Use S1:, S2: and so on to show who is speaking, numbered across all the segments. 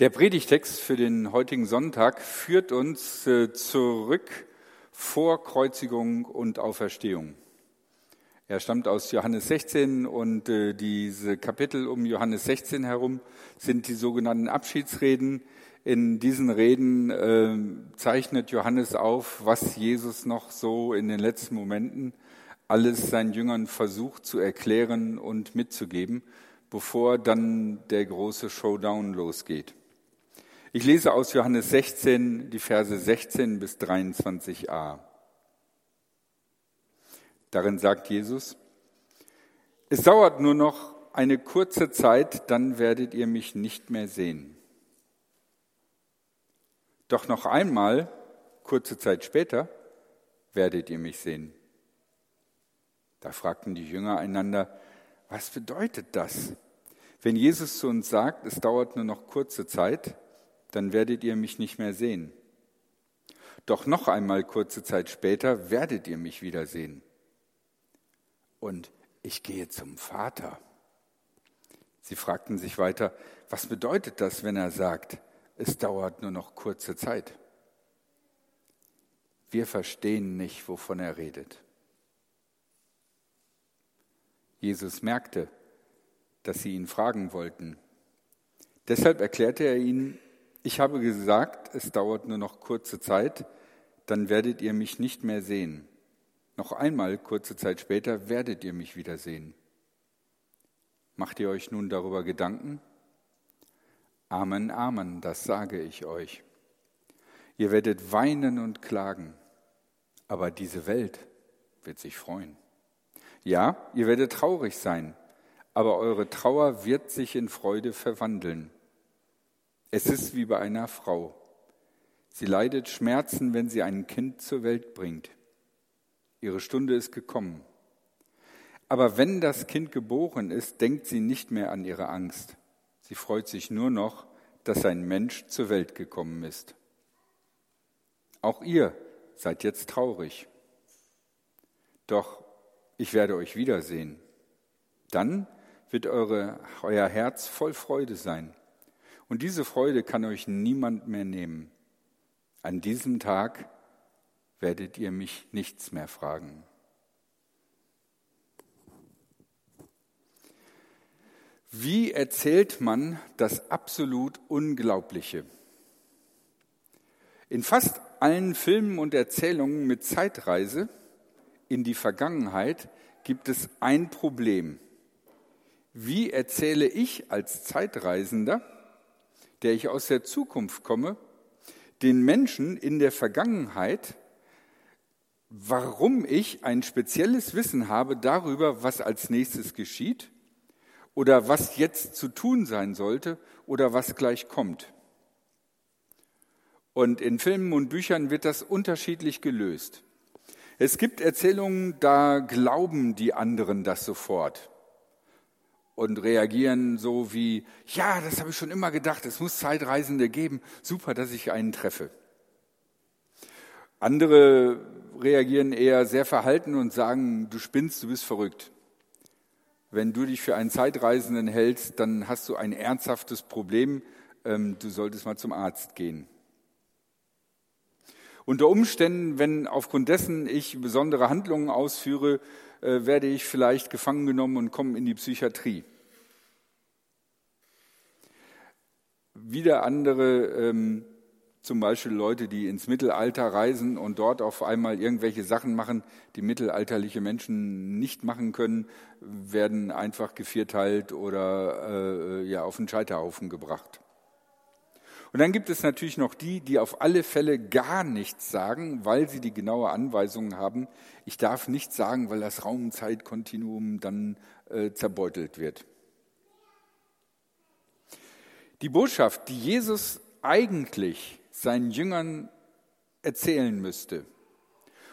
S1: Der Predigtext für den heutigen Sonntag führt uns äh, zurück vor Kreuzigung und Auferstehung. Er stammt aus Johannes 16 und äh, diese Kapitel um Johannes 16 herum sind die sogenannten Abschiedsreden. In diesen Reden äh, zeichnet Johannes auf, was Jesus noch so in den letzten Momenten alles seinen Jüngern versucht zu erklären und mitzugeben, bevor dann der große Showdown losgeht. Ich lese aus Johannes 16 die Verse 16 bis 23a. Darin sagt Jesus, es dauert nur noch eine kurze Zeit, dann werdet ihr mich nicht mehr sehen. Doch noch einmal, kurze Zeit später, werdet ihr mich sehen. Da fragten die Jünger einander, was bedeutet das? Wenn Jesus zu uns sagt, es dauert nur noch kurze Zeit, dann werdet ihr mich nicht mehr sehen. Doch noch einmal kurze Zeit später werdet ihr mich wiedersehen. Und ich gehe zum Vater. Sie fragten sich weiter, was bedeutet das, wenn er sagt, es dauert nur noch kurze Zeit? Wir verstehen nicht, wovon er redet. Jesus merkte, dass sie ihn fragen wollten. Deshalb erklärte er ihnen, ich habe gesagt, es dauert nur noch kurze Zeit, dann werdet ihr mich nicht mehr sehen. Noch einmal, kurze Zeit später, werdet ihr mich wieder sehen. Macht ihr euch nun darüber Gedanken? Amen, Amen, das sage ich euch. Ihr werdet weinen und klagen, aber diese Welt wird sich freuen. Ja, ihr werdet traurig sein, aber eure Trauer wird sich in Freude verwandeln. Es ist wie bei einer Frau. Sie leidet Schmerzen, wenn sie ein Kind zur Welt bringt. Ihre Stunde ist gekommen. Aber wenn das Kind geboren ist, denkt sie nicht mehr an ihre Angst. Sie freut sich nur noch, dass ein Mensch zur Welt gekommen ist. Auch ihr seid jetzt traurig. Doch ich werde euch wiedersehen. Dann wird eure, euer Herz voll Freude sein. Und diese Freude kann euch niemand mehr nehmen. An diesem Tag werdet ihr mich nichts mehr fragen. Wie erzählt man das absolut Unglaubliche? In fast allen Filmen und Erzählungen mit Zeitreise in die Vergangenheit gibt es ein Problem. Wie erzähle ich als Zeitreisender der ich aus der Zukunft komme, den Menschen in der Vergangenheit, warum ich ein spezielles Wissen habe darüber, was als nächstes geschieht oder was jetzt zu tun sein sollte oder was gleich kommt. Und in Filmen und Büchern wird das unterschiedlich gelöst. Es gibt Erzählungen, da glauben die anderen das sofort und reagieren so wie, ja, das habe ich schon immer gedacht, es muss Zeitreisende geben, super, dass ich einen treffe. Andere reagieren eher sehr verhalten und sagen, du spinnst, du bist verrückt. Wenn du dich für einen Zeitreisenden hältst, dann hast du ein ernsthaftes Problem, ähm, du solltest mal zum Arzt gehen. Unter Umständen, wenn aufgrund dessen ich besondere Handlungen ausführe, werde ich vielleicht gefangen genommen und komme in die Psychiatrie. Wieder andere, ähm, zum Beispiel Leute, die ins Mittelalter reisen und dort auf einmal irgendwelche Sachen machen, die mittelalterliche Menschen nicht machen können, werden einfach gevierteilt oder äh, ja, auf den Scheiterhaufen gebracht. Und dann gibt es natürlich noch die, die auf alle Fälle gar nichts sagen, weil sie die genaue Anweisung haben, ich darf nichts sagen, weil das Raumzeitkontinuum dann äh, zerbeutelt wird. Die Botschaft, die Jesus eigentlich seinen Jüngern erzählen müsste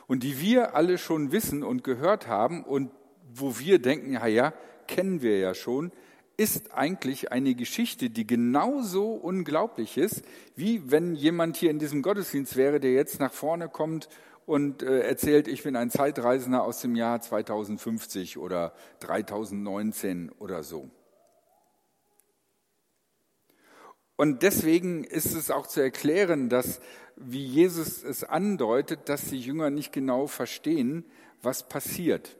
S1: und die wir alle schon wissen und gehört haben und wo wir denken, ja, ja, kennen wir ja schon, ist eigentlich eine Geschichte, die genauso unglaublich ist, wie wenn jemand hier in diesem Gottesdienst wäre, der jetzt nach vorne kommt und äh, erzählt, ich bin ein Zeitreisender aus dem Jahr 2050 oder 3019 oder so. Und deswegen ist es auch zu erklären, dass, wie Jesus es andeutet, dass die Jünger nicht genau verstehen, was passiert.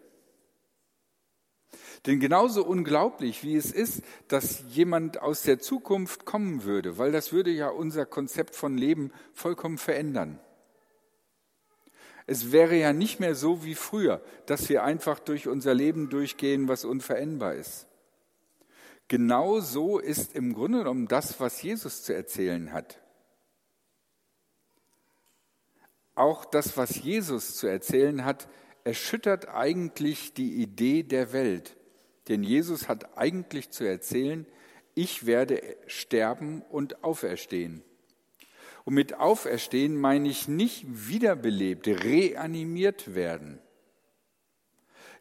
S1: Denn genauso unglaublich, wie es ist, dass jemand aus der Zukunft kommen würde, weil das würde ja unser Konzept von Leben vollkommen verändern. Es wäre ja nicht mehr so wie früher, dass wir einfach durch unser Leben durchgehen, was unveränderbar ist. Genau so ist im Grunde genommen das, was Jesus zu erzählen hat. Auch das, was Jesus zu erzählen hat, erschüttert eigentlich die Idee der Welt. Denn Jesus hat eigentlich zu erzählen, ich werde sterben und auferstehen. Und mit auferstehen meine ich nicht wiederbelebt, reanimiert werden.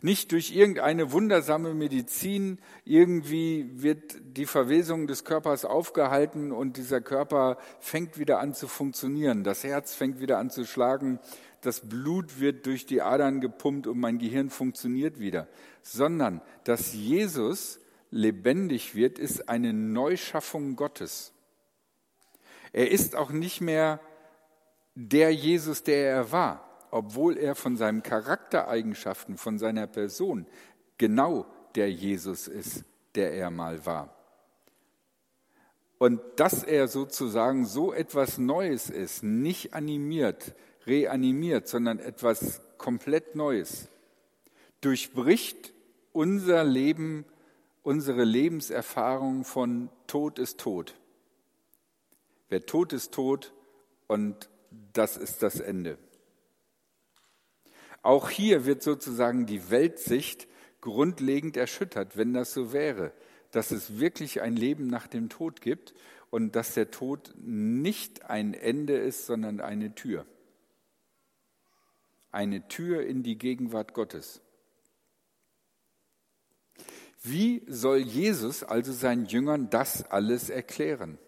S1: Nicht durch irgendeine wundersame Medizin, irgendwie wird die Verwesung des Körpers aufgehalten und dieser Körper fängt wieder an zu funktionieren. Das Herz fängt wieder an zu schlagen, das Blut wird durch die Adern gepumpt und mein Gehirn funktioniert wieder. Sondern, dass Jesus lebendig wird, ist eine Neuschaffung Gottes. Er ist auch nicht mehr der Jesus, der er war obwohl er von seinen Charaktereigenschaften, von seiner Person genau der Jesus ist, der er mal war. Und dass er sozusagen so etwas Neues ist, nicht animiert, reanimiert, sondern etwas komplett Neues, durchbricht unser Leben, unsere Lebenserfahrung von Tod ist Tod. Wer tot ist tot und das ist das Ende. Auch hier wird sozusagen die Weltsicht grundlegend erschüttert, wenn das so wäre, dass es wirklich ein Leben nach dem Tod gibt und dass der Tod nicht ein Ende ist, sondern eine Tür. Eine Tür in die Gegenwart Gottes. Wie soll Jesus also seinen Jüngern das alles erklären?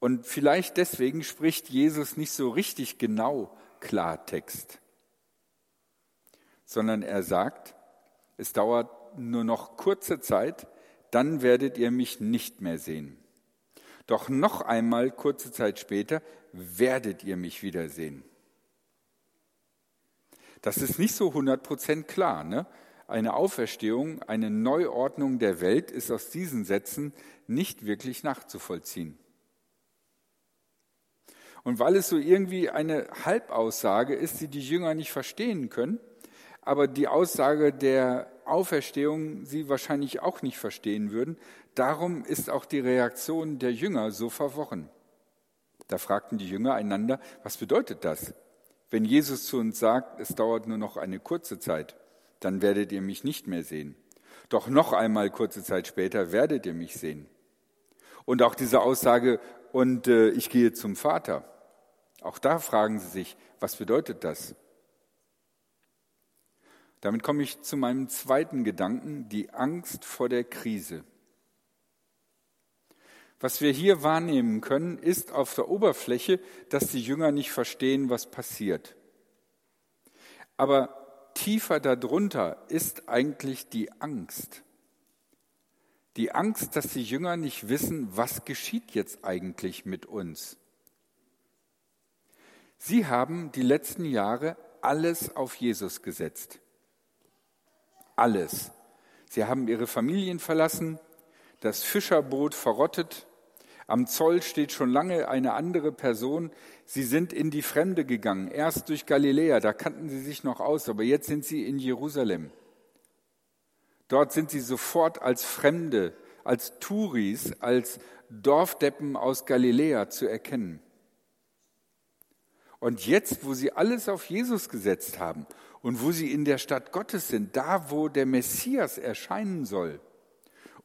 S1: Und vielleicht deswegen spricht Jesus nicht so richtig genau Klartext, sondern er sagt, es dauert nur noch kurze Zeit, dann werdet ihr mich nicht mehr sehen. Doch noch einmal kurze Zeit später werdet ihr mich wiedersehen. Das ist nicht so 100% klar. Ne? Eine Auferstehung, eine Neuordnung der Welt ist aus diesen Sätzen nicht wirklich nachzuvollziehen. Und weil es so irgendwie eine Halbaussage ist, die die Jünger nicht verstehen können, aber die Aussage der Auferstehung sie wahrscheinlich auch nicht verstehen würden, darum ist auch die Reaktion der Jünger so verworren. Da fragten die Jünger einander, was bedeutet das? Wenn Jesus zu uns sagt, es dauert nur noch eine kurze Zeit, dann werdet ihr mich nicht mehr sehen. Doch noch einmal kurze Zeit später werdet ihr mich sehen. Und auch diese Aussage, und äh, ich gehe zum Vater. Auch da fragen Sie sich, was bedeutet das? Damit komme ich zu meinem zweiten Gedanken, die Angst vor der Krise. Was wir hier wahrnehmen können, ist auf der Oberfläche, dass die Jünger nicht verstehen, was passiert. Aber tiefer darunter ist eigentlich die Angst. Die Angst, dass die Jünger nicht wissen, was geschieht jetzt eigentlich mit uns. Sie haben die letzten Jahre alles auf Jesus gesetzt. Alles. Sie haben ihre Familien verlassen, das Fischerboot verrottet, am Zoll steht schon lange eine andere Person. Sie sind in die Fremde gegangen, erst durch Galiläa, da kannten sie sich noch aus, aber jetzt sind sie in Jerusalem. Dort sind sie sofort als Fremde, als Touris, als Dorfdeppen aus Galiläa zu erkennen. Und jetzt, wo sie alles auf Jesus gesetzt haben und wo sie in der Stadt Gottes sind, da wo der Messias erscheinen soll,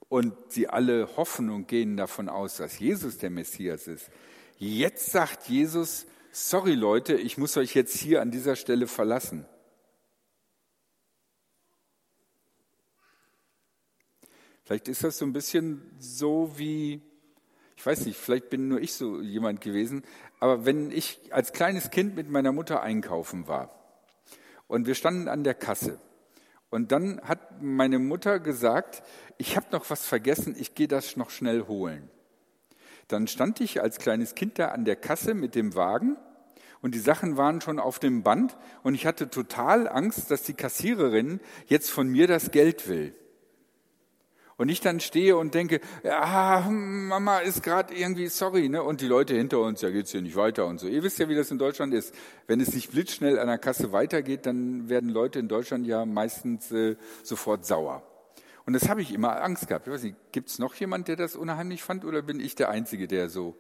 S1: und sie alle hoffen und gehen davon aus, dass Jesus der Messias ist, jetzt sagt Jesus, sorry Leute, ich muss euch jetzt hier an dieser Stelle verlassen. Vielleicht ist das so ein bisschen so wie ich weiß nicht, vielleicht bin nur ich so jemand gewesen, aber wenn ich als kleines Kind mit meiner Mutter einkaufen war und wir standen an der Kasse Und dann hat meine Mutter gesagt, ich habe noch was vergessen, ich gehe das noch schnell holen. Dann stand ich als kleines Kind da an der Kasse mit dem Wagen und die Sachen waren schon auf dem Band und ich hatte total Angst, dass die Kassiererin jetzt von mir das Geld will. Und ich dann stehe und denke, ja, Mama ist gerade irgendwie sorry, ne? Und die Leute hinter uns, ja geht's hier nicht weiter und so. Ihr wisst ja, wie das in Deutschland ist. Wenn es nicht blitzschnell an der Kasse weitergeht, dann werden Leute in Deutschland ja meistens äh, sofort sauer. Und das habe ich immer Angst gehabt. Ich weiß nicht, gibt's noch jemand, der das unheimlich fand, oder bin ich der Einzige, der so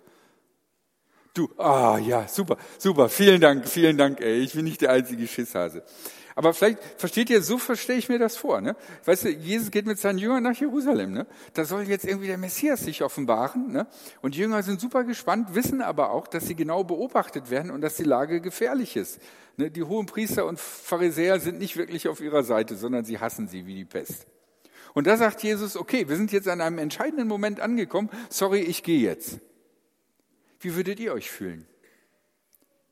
S1: Du, ah ja, super, super, vielen Dank, vielen Dank, ey, ich bin nicht der einzige Schisshase. Aber vielleicht versteht ihr, so verstehe ich mir das vor. Ne? Weißt du, Jesus geht mit seinen Jüngern nach Jerusalem. Ne? Da soll jetzt irgendwie der Messias sich offenbaren. Ne? Und die Jünger sind super gespannt, wissen aber auch, dass sie genau beobachtet werden und dass die Lage gefährlich ist. Ne? Die hohen Priester und Pharisäer sind nicht wirklich auf ihrer Seite, sondern sie hassen sie wie die Pest. Und da sagt Jesus, okay, wir sind jetzt an einem entscheidenden Moment angekommen. Sorry, ich gehe jetzt. Wie würdet ihr euch fühlen?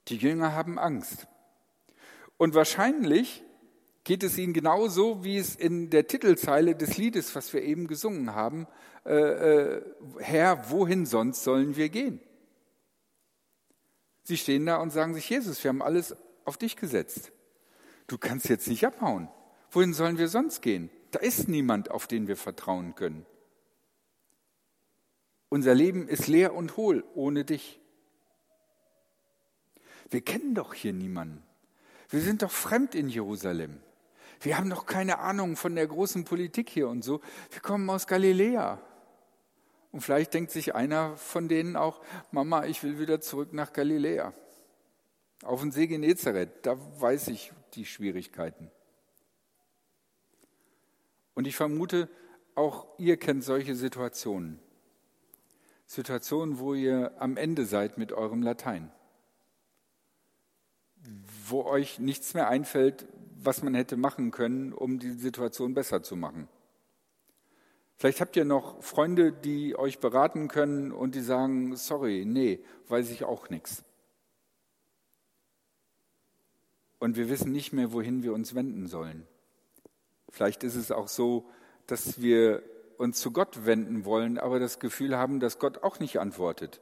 S1: Die Jünger haben Angst. Und wahrscheinlich geht es ihnen genauso, wie es in der Titelzeile des Liedes, was wir eben gesungen haben, äh, äh, Herr, wohin sonst sollen wir gehen? Sie stehen da und sagen sich, Jesus, wir haben alles auf dich gesetzt. Du kannst jetzt nicht abhauen. Wohin sollen wir sonst gehen? Da ist niemand, auf den wir vertrauen können. Unser Leben ist leer und hohl ohne dich. Wir kennen doch hier niemanden. Wir sind doch fremd in Jerusalem. Wir haben doch keine Ahnung von der großen Politik hier und so. Wir kommen aus Galiläa. Und vielleicht denkt sich einer von denen auch, Mama, ich will wieder zurück nach Galiläa. Auf den See Genezareth, da weiß ich die Schwierigkeiten. Und ich vermute, auch ihr kennt solche Situationen. Situationen, wo ihr am Ende seid mit eurem Latein wo euch nichts mehr einfällt, was man hätte machen können, um die Situation besser zu machen. Vielleicht habt ihr noch Freunde, die euch beraten können und die sagen, sorry, nee, weiß ich auch nichts. Und wir wissen nicht mehr, wohin wir uns wenden sollen. Vielleicht ist es auch so, dass wir uns zu Gott wenden wollen, aber das Gefühl haben, dass Gott auch nicht antwortet.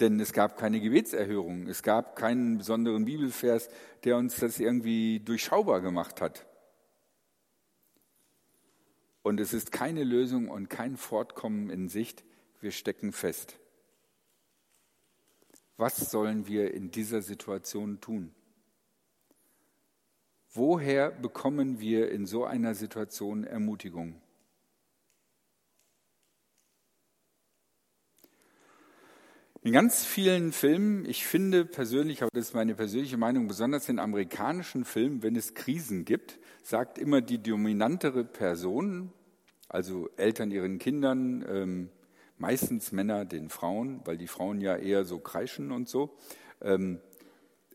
S1: Denn es gab keine Gebetserhörung, es gab keinen besonderen Bibelvers, der uns das irgendwie durchschaubar gemacht hat. Und es ist keine Lösung und kein Fortkommen in Sicht, wir stecken fest. Was sollen wir in dieser Situation tun? Woher bekommen wir in so einer Situation Ermutigung? In ganz vielen Filmen, ich finde persönlich, aber das ist meine persönliche Meinung, besonders in amerikanischen Filmen, wenn es Krisen gibt, sagt immer die dominantere Person, also Eltern ihren Kindern, ähm, meistens Männer den Frauen, weil die Frauen ja eher so kreischen und so, ähm,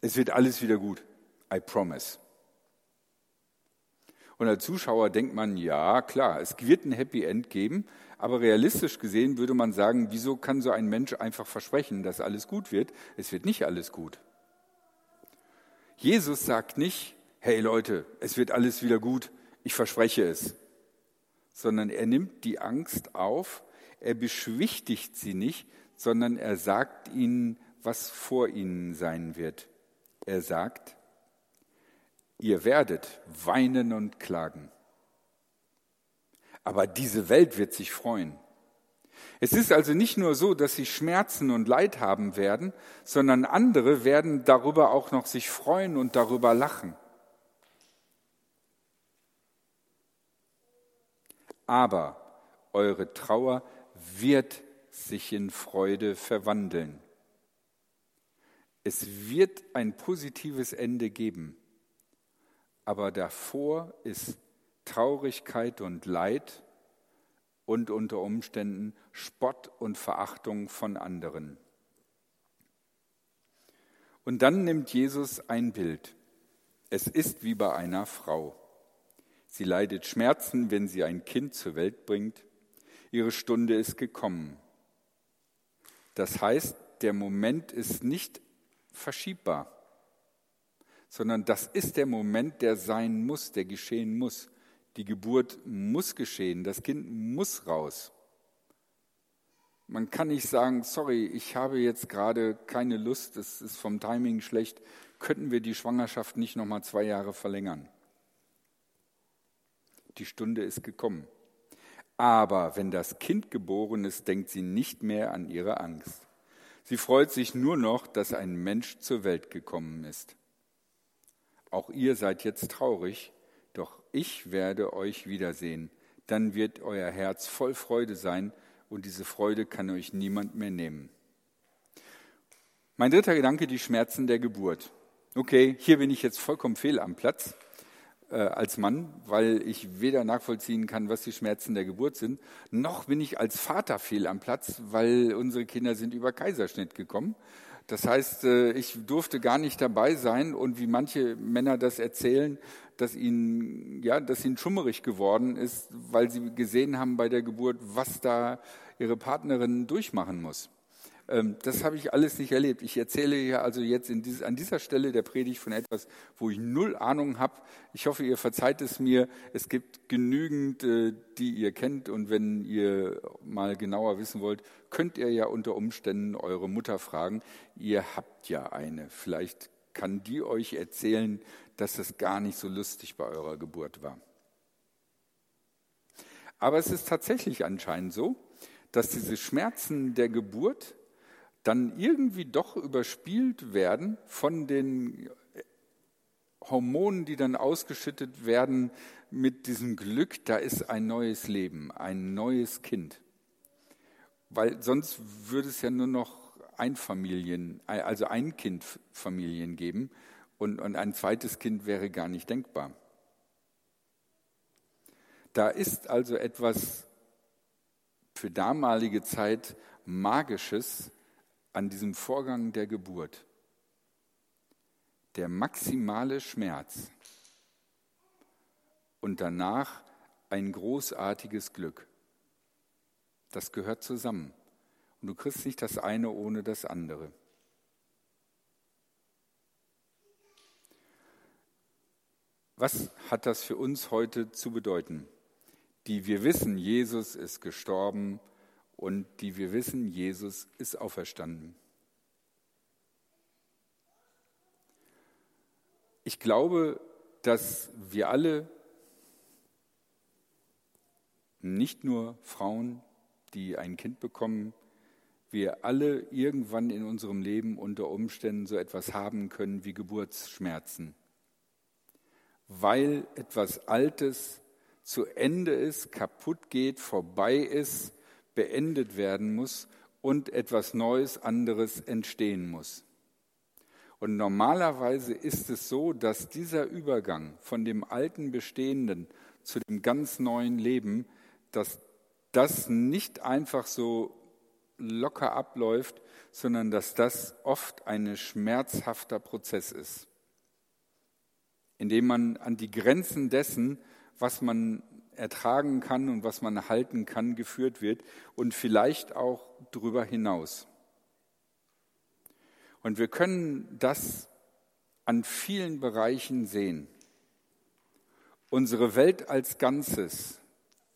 S1: es wird alles wieder gut. I promise. Und als Zuschauer denkt man, ja, klar, es wird ein Happy End geben, aber realistisch gesehen würde man sagen, wieso kann so ein Mensch einfach versprechen, dass alles gut wird? Es wird nicht alles gut. Jesus sagt nicht, hey Leute, es wird alles wieder gut, ich verspreche es, sondern er nimmt die Angst auf, er beschwichtigt sie nicht, sondern er sagt ihnen, was vor ihnen sein wird. Er sagt, ihr werdet weinen und klagen aber diese Welt wird sich freuen. Es ist also nicht nur so, dass sie Schmerzen und Leid haben werden, sondern andere werden darüber auch noch sich freuen und darüber lachen. Aber eure Trauer wird sich in Freude verwandeln. Es wird ein positives Ende geben, aber davor ist Traurigkeit und Leid und unter Umständen Spott und Verachtung von anderen. Und dann nimmt Jesus ein Bild. Es ist wie bei einer Frau. Sie leidet Schmerzen, wenn sie ein Kind zur Welt bringt. Ihre Stunde ist gekommen. Das heißt, der Moment ist nicht verschiebbar, sondern das ist der Moment, der sein muss, der geschehen muss. Die Geburt muss geschehen, das Kind muss raus. Man kann nicht sagen, sorry, ich habe jetzt gerade keine Lust, es ist vom Timing schlecht, könnten wir die Schwangerschaft nicht noch mal zwei Jahre verlängern. Die Stunde ist gekommen. Aber wenn das Kind geboren ist, denkt sie nicht mehr an ihre Angst. Sie freut sich nur noch, dass ein Mensch zur Welt gekommen ist. Auch ihr seid jetzt traurig, doch ich werde euch wiedersehen. Dann wird euer Herz voll Freude sein und diese Freude kann euch niemand mehr nehmen. Mein dritter Gedanke, die Schmerzen der Geburt. Okay, hier bin ich jetzt vollkommen fehl am Platz äh, als Mann, weil ich weder nachvollziehen kann, was die Schmerzen der Geburt sind, noch bin ich als Vater fehl am Platz, weil unsere Kinder sind über Kaiserschnitt gekommen. Das heißt, äh, ich durfte gar nicht dabei sein und wie manche Männer das erzählen, dass ihnen, ja, dass ihnen schummerig geworden ist, weil sie gesehen haben bei der Geburt, was da ihre Partnerin durchmachen muss. Ähm, das habe ich alles nicht erlebt. Ich erzähle hier also jetzt dieses, an dieser Stelle der Predigt von etwas, wo ich null Ahnung habe. Ich hoffe, ihr verzeiht es mir. Es gibt genügend, äh, die ihr kennt. Und wenn ihr mal genauer wissen wollt, könnt ihr ja unter Umständen eure Mutter fragen. Ihr habt ja eine. Vielleicht kann die euch erzählen, dass es gar nicht so lustig bei eurer Geburt war. Aber es ist tatsächlich anscheinend so, dass diese Schmerzen der Geburt dann irgendwie doch überspielt werden von den Hormonen, die dann ausgeschüttet werden mit diesem Glück, da ist ein neues Leben, ein neues Kind. Weil sonst würde es ja nur noch Einfamilien, also ein Kind Familien geben und, und ein zweites Kind wäre gar nicht denkbar. Da ist also etwas für damalige Zeit Magisches an diesem Vorgang der Geburt. Der maximale Schmerz und danach ein großartiges Glück. Das gehört zusammen. Und du kriegst nicht das eine ohne das andere. Was hat das für uns heute zu bedeuten? Die wir wissen, Jesus ist gestorben und die wir wissen, Jesus ist auferstanden. Ich glaube, dass wir alle, nicht nur Frauen, die ein Kind bekommen, wir alle irgendwann in unserem Leben unter Umständen so etwas haben können wie Geburtsschmerzen, weil etwas Altes zu Ende ist, kaputt geht, vorbei ist beendet werden muss und etwas Neues, anderes entstehen muss. Und normalerweise ist es so, dass dieser Übergang von dem alten Bestehenden zu dem ganz neuen Leben, dass das nicht einfach so locker abläuft, sondern dass das oft ein schmerzhafter Prozess ist, indem man an die Grenzen dessen, was man ertragen kann und was man halten kann, geführt wird und vielleicht auch darüber hinaus. Und wir können das an vielen Bereichen sehen. Unsere Welt als Ganzes,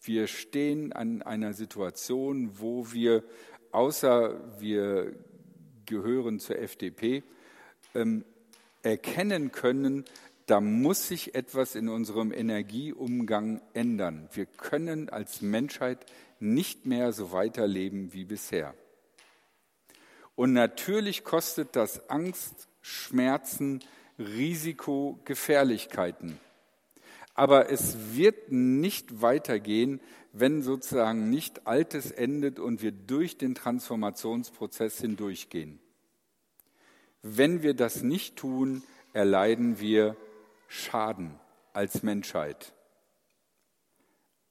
S1: wir stehen an einer Situation, wo wir, außer wir gehören zur FDP, ähm, erkennen können, da muss sich etwas in unserem Energieumgang ändern. Wir können als Menschheit nicht mehr so weiterleben wie bisher. Und natürlich kostet das Angst, Schmerzen, Risiko, Gefährlichkeiten. Aber es wird nicht weitergehen, wenn sozusagen nicht Altes endet und wir durch den Transformationsprozess hindurchgehen. Wenn wir das nicht tun, erleiden wir Schaden als Menschheit.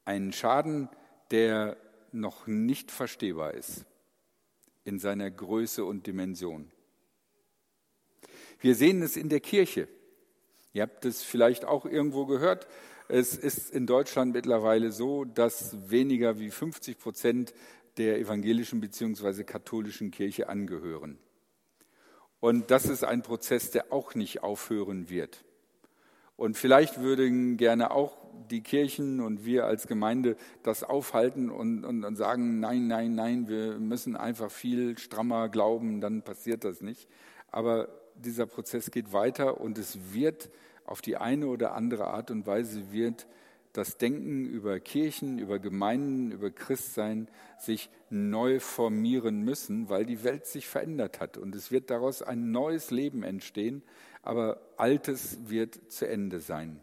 S1: Ein Schaden, der noch nicht verstehbar ist in seiner Größe und Dimension. Wir sehen es in der Kirche. Ihr habt es vielleicht auch irgendwo gehört. Es ist in Deutschland mittlerweile so, dass weniger wie 50 Prozent der evangelischen bzw. katholischen Kirche angehören. Und das ist ein Prozess, der auch nicht aufhören wird. Und vielleicht würden gerne auch die Kirchen und wir als Gemeinde das aufhalten und, und, und, sagen, nein, nein, nein, wir müssen einfach viel strammer glauben, dann passiert das nicht. Aber dieser Prozess geht weiter und es wird auf die eine oder andere Art und Weise wird das Denken über Kirchen, über Gemeinden, über Christsein sich neu formieren müssen, weil die Welt sich verändert hat. Und es wird daraus ein neues Leben entstehen, aber Altes wird zu Ende sein.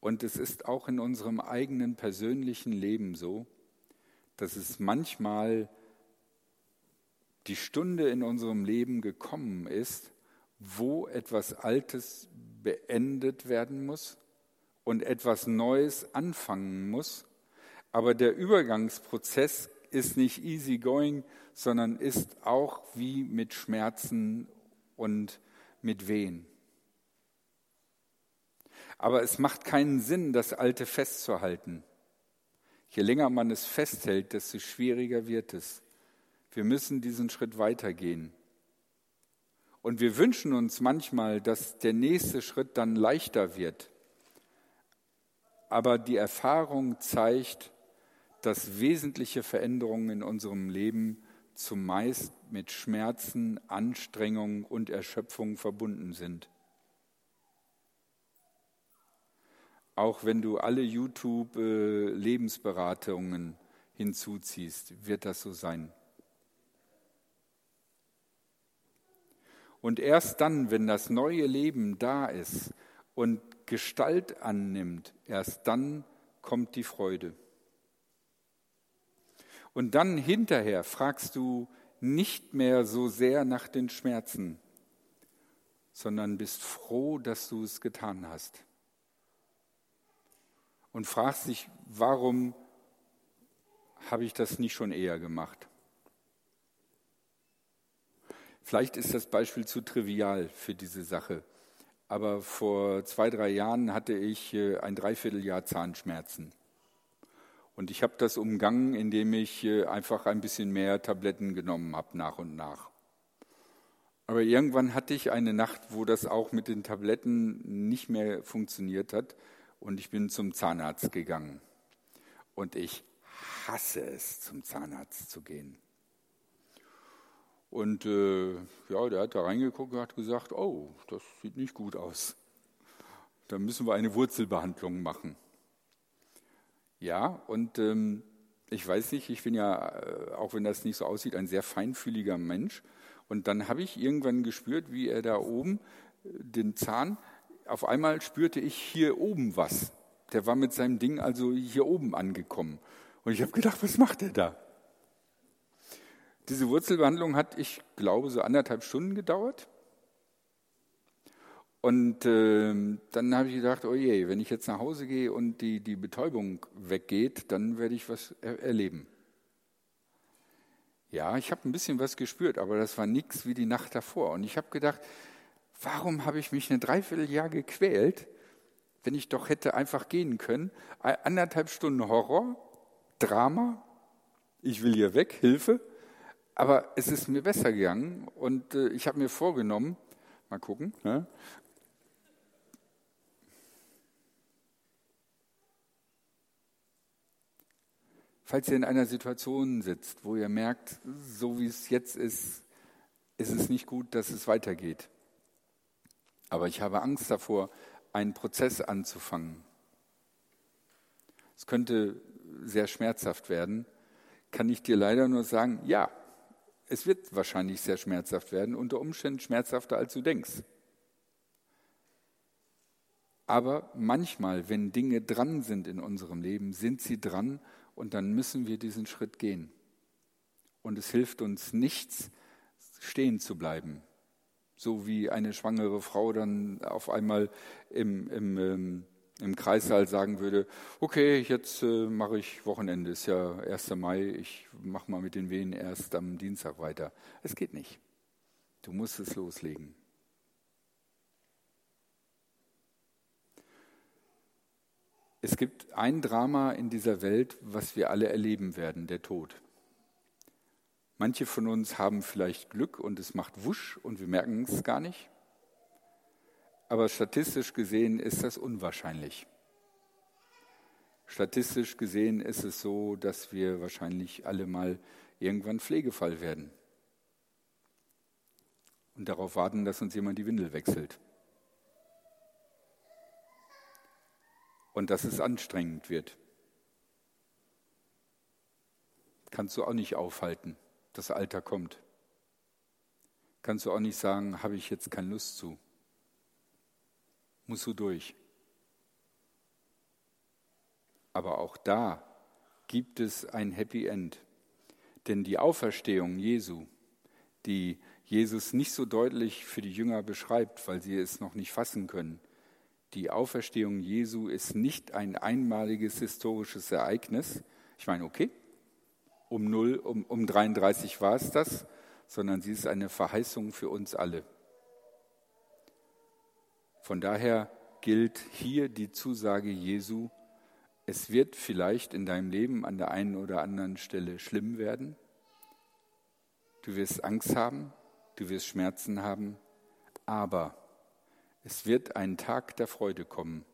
S1: Und es ist auch in unserem eigenen persönlichen Leben so, dass es manchmal die Stunde in unserem Leben gekommen ist, wo etwas Altes beendet werden muss und etwas Neues anfangen muss. Aber der Übergangsprozess ist nicht easy going, sondern ist auch wie mit Schmerzen und mit Wehen. Aber es macht keinen Sinn, das Alte festzuhalten. Je länger man es festhält, desto schwieriger wird es. Wir müssen diesen Schritt weitergehen. Und wir wünschen uns manchmal, dass der nächste Schritt dann leichter wird. Aber die Erfahrung zeigt, dass wesentliche Veränderungen in unserem Leben zumeist mit Schmerzen, Anstrengung und Erschöpfung verbunden sind. Auch wenn du alle YouTube-Lebensberatungen äh, hinzuziehst, wird das so sein. Und erst dann, wenn das neue Leben da ist und Gestalt annimmt, erst dann kommt die Freude. Und dann hinterher fragst du nicht mehr so sehr nach den Schmerzen, sondern bist froh, dass du es getan hast. Und fragst dich, warum habe ich das nicht schon eher gemacht? Vielleicht ist das Beispiel zu trivial für diese Sache. Aber vor zwei, drei Jahren hatte ich äh, ein Dreivierteljahr Zahnschmerzen. Und ich habe das umgangen, indem ich äh, einfach ein bisschen mehr Tabletten genommen habe, nach und nach. Aber irgendwann hatte ich eine Nacht, wo das auch mit den Tabletten nicht mehr funktioniert hat. Und ich bin zum Zahnarzt gegangen. Und ich hasse es, zum Zahnarzt zu gehen. Und äh, ja, der hat da reingeguckt und hat gesagt, oh, das sieht nicht gut aus. Da müssen wir eine Wurzelbehandlung machen. Ja, und ähm, ich weiß nicht, ich bin ja, äh, auch wenn das nicht so aussieht, ein sehr feinfühliger Mensch. Und dann habe ich irgendwann gespürt, wie er da oben äh, den Zahn, auf einmal spürte ich hier oben was. Der war mit seinem Ding also hier oben angekommen. Und ich habe gedacht, was macht er da? Diese Wurzelbehandlung hat, ich glaube, so anderthalb Stunden gedauert. Und äh, dann habe ich gedacht, oh je, wenn ich jetzt nach Hause gehe und die, die Betäubung weggeht, dann werde ich was er erleben. Ja, ich habe ein bisschen was gespürt, aber das war nichts wie die Nacht davor. Und ich habe gedacht, warum habe ich mich ein Dreivierteljahr gequält, wenn ich doch hätte einfach gehen können? Anderthalb Stunden Horror, Drama, ich will hier weg, Hilfe. Aber es ist mir besser gegangen und äh, ich habe mir vorgenommen, mal gucken, ne? falls ihr in einer Situation sitzt, wo ihr merkt, so wie es jetzt ist, ist es nicht gut, dass es weitergeht. Aber ich habe Angst davor, einen Prozess anzufangen. Es könnte sehr schmerzhaft werden. Kann ich dir leider nur sagen, ja, es wird wahrscheinlich sehr schmerzhaft werden, unter Umständen schmerzhafter, als du denkst. Aber manchmal, wenn Dinge dran sind in unserem Leben, sind sie dran und dann müssen wir diesen Schritt gehen. Und es hilft uns nichts, stehen zu bleiben. So wie eine schwangere Frau dann auf einmal im, im, ähm, im Kreissaal sagen würde, okay, jetzt äh, mache ich Wochenende, ist ja 1. Mai, ich mache mal mit den Wehen erst am Dienstag weiter. Es geht nicht. Du musst es loslegen. Es gibt ein Drama in dieser Welt, was wir alle erleben werden, der Tod. Manche von uns haben vielleicht Glück und es macht wusch und wir merken es gar nicht. Aber statistisch gesehen ist das unwahrscheinlich. Statistisch gesehen ist es so, dass wir wahrscheinlich alle mal irgendwann Pflegefall werden und darauf warten, dass uns jemand die Windel wechselt. Und dass es anstrengend wird. Kannst du auch nicht aufhalten, das Alter kommt. Kannst du auch nicht sagen, habe ich jetzt keine Lust zu. Musst du durch. Aber auch da gibt es ein Happy End. Denn die Auferstehung Jesu, die Jesus nicht so deutlich für die Jünger beschreibt, weil sie es noch nicht fassen können, die Auferstehung Jesu ist nicht ein einmaliges historisches Ereignis. Ich meine, okay, um, 0, um, um 33 war es das, sondern sie ist eine Verheißung für uns alle. Von daher gilt hier die Zusage Jesu, es wird vielleicht in deinem Leben an der einen oder anderen Stelle schlimm werden. Du wirst Angst haben, du wirst Schmerzen haben, aber es wird ein Tag der Freude kommen.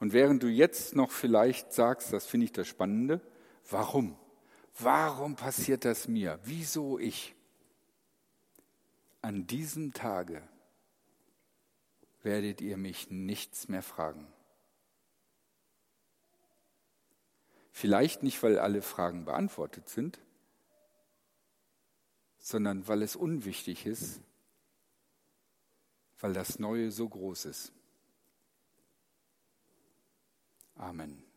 S1: Und während du jetzt noch vielleicht sagst, das finde ich das Spannende, warum? Warum passiert das mir? Wieso ich? An diesem Tage werdet ihr mich nichts mehr fragen. Vielleicht nicht, weil alle Fragen beantwortet sind, sondern weil es unwichtig ist, weil das Neue so groß ist. Amen.